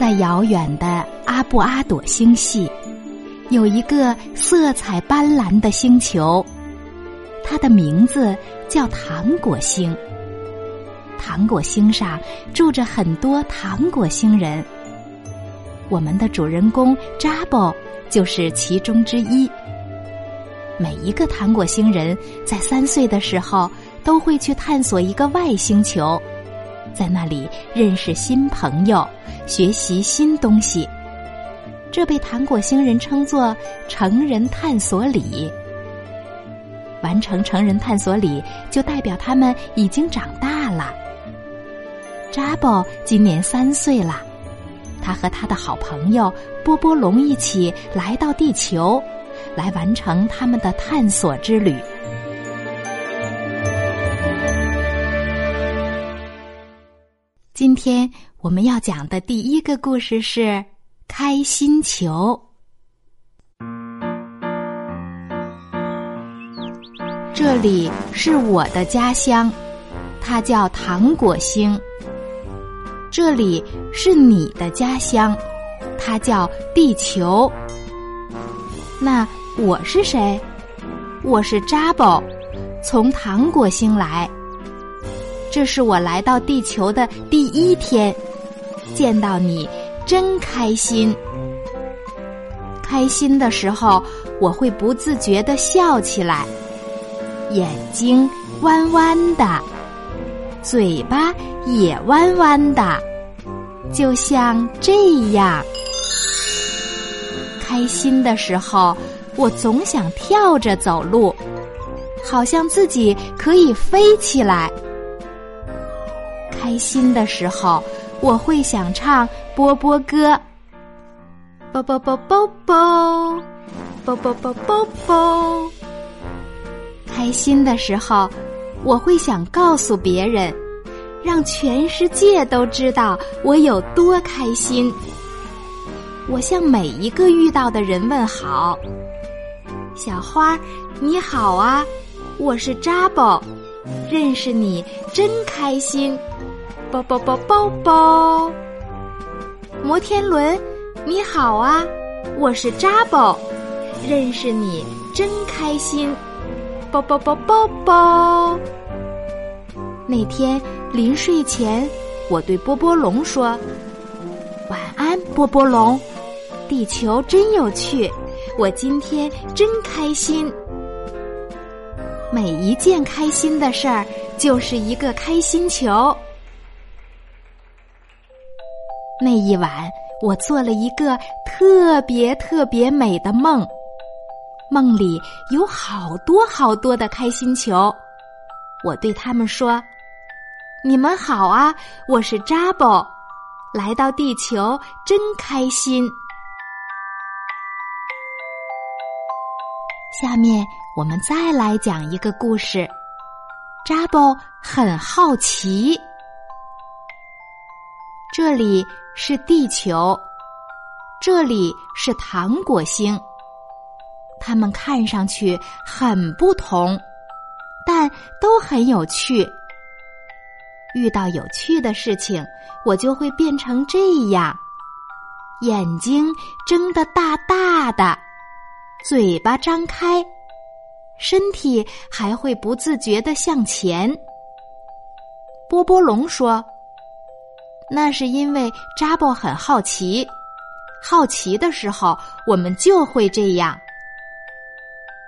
在遥远的阿布阿朵星系，有一个色彩斑斓的星球。它的名字叫糖果星。糖果星上住着很多糖果星人，我们的主人公扎波就是其中之一。每一个糖果星人在三岁的时候都会去探索一个外星球，在那里认识新朋友，学习新东西。这被糖果星人称作成人探索礼。完成成人探索礼，就代表他们已经长大了。扎波今年三岁了，他和他的好朋友波波龙一起来到地球，来完成他们的探索之旅。今天我们要讲的第一个故事是《开心球》。这里是我的家乡，它叫糖果星。这里是你的家乡，它叫地球。那我是谁？我是扎宝，从糖果星来。这是我来到地球的第一天，见到你真开心。开心的时候，我会不自觉的笑起来。眼睛弯弯的，嘴巴也弯弯的，就像这样。开心的时候，我总想跳着走路，好像自己可以飞起来。开心的时候，我会想唱波波歌，波波波波波，波波波波波。开心的时候，我会想告诉别人，让全世界都知道我有多开心。我向每一个遇到的人问好：“小花，你好啊，我是扎宝，认识你真开心。”啵啵啵啵啵。摩天轮，你好啊，我是扎宝，认识你真开心。啵啵啵啵啵。那天临睡前，我对波波龙说：“晚安，波波龙。地球真有趣，我今天真开心。每一件开心的事儿，就是一个开心球。”那一晚，我做了一个特别特别美的梦。梦里有好多好多的开心球，我对他们说：“你们好啊，我是扎波，来到地球真开心。”下面我们再来讲一个故事。扎波很好奇，这里是地球，这里是糖果星。它们看上去很不同，但都很有趣。遇到有趣的事情，我就会变成这样：眼睛睁得大大的，嘴巴张开，身体还会不自觉的向前。波波龙说：“那是因为扎波很好奇，好奇的时候，我们就会这样。”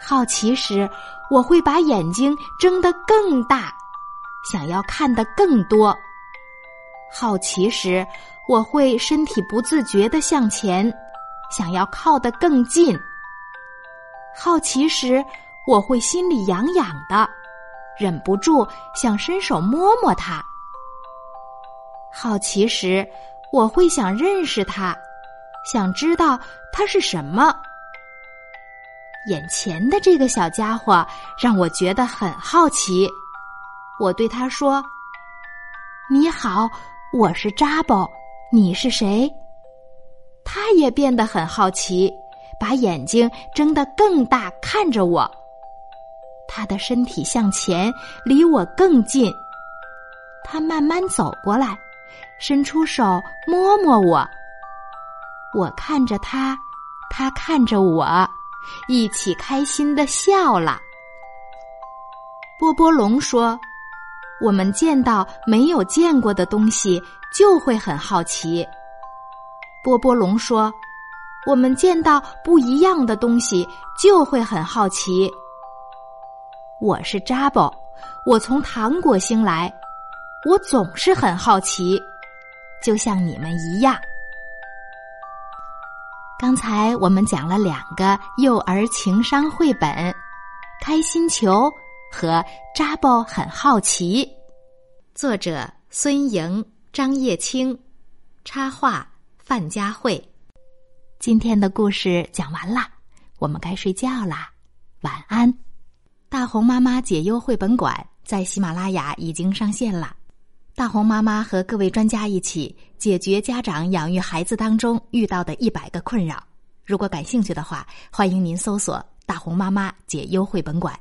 好奇时，我会把眼睛睁得更大，想要看得更多。好奇时，我会身体不自觉的向前，想要靠得更近。好奇时，我会心里痒痒的，忍不住想伸手摸摸它。好奇时，我会想认识它，想知道它是什么。眼前的这个小家伙让我觉得很好奇，我对他说：“你好，我是扎宝，你是谁？”他也变得很好奇，把眼睛睁得更大看着我。他的身体向前，离我更近。他慢慢走过来，伸出手摸摸我。我看着他，他看着我，一起开心的笑了。波波龙说：“我们见到没有见过的东西，就会很好奇。”波波龙说：“我们见到不一样的东西，就会很好奇。”我是扎宝，我从糖果星来，我总是很好奇，就像你们一样。刚才我们讲了两个幼儿情商绘本，《开心球》和《扎宝很好奇》，作者孙莹、张叶青，插画范佳慧。今天的故事讲完了，我们该睡觉啦，晚安。大红妈妈解忧绘本馆在喜马拉雅已经上线了。大红妈妈和各位专家一起解决家长养育孩子当中遇到的一百个困扰。如果感兴趣的话，欢迎您搜索“大红妈妈解忧绘本馆”。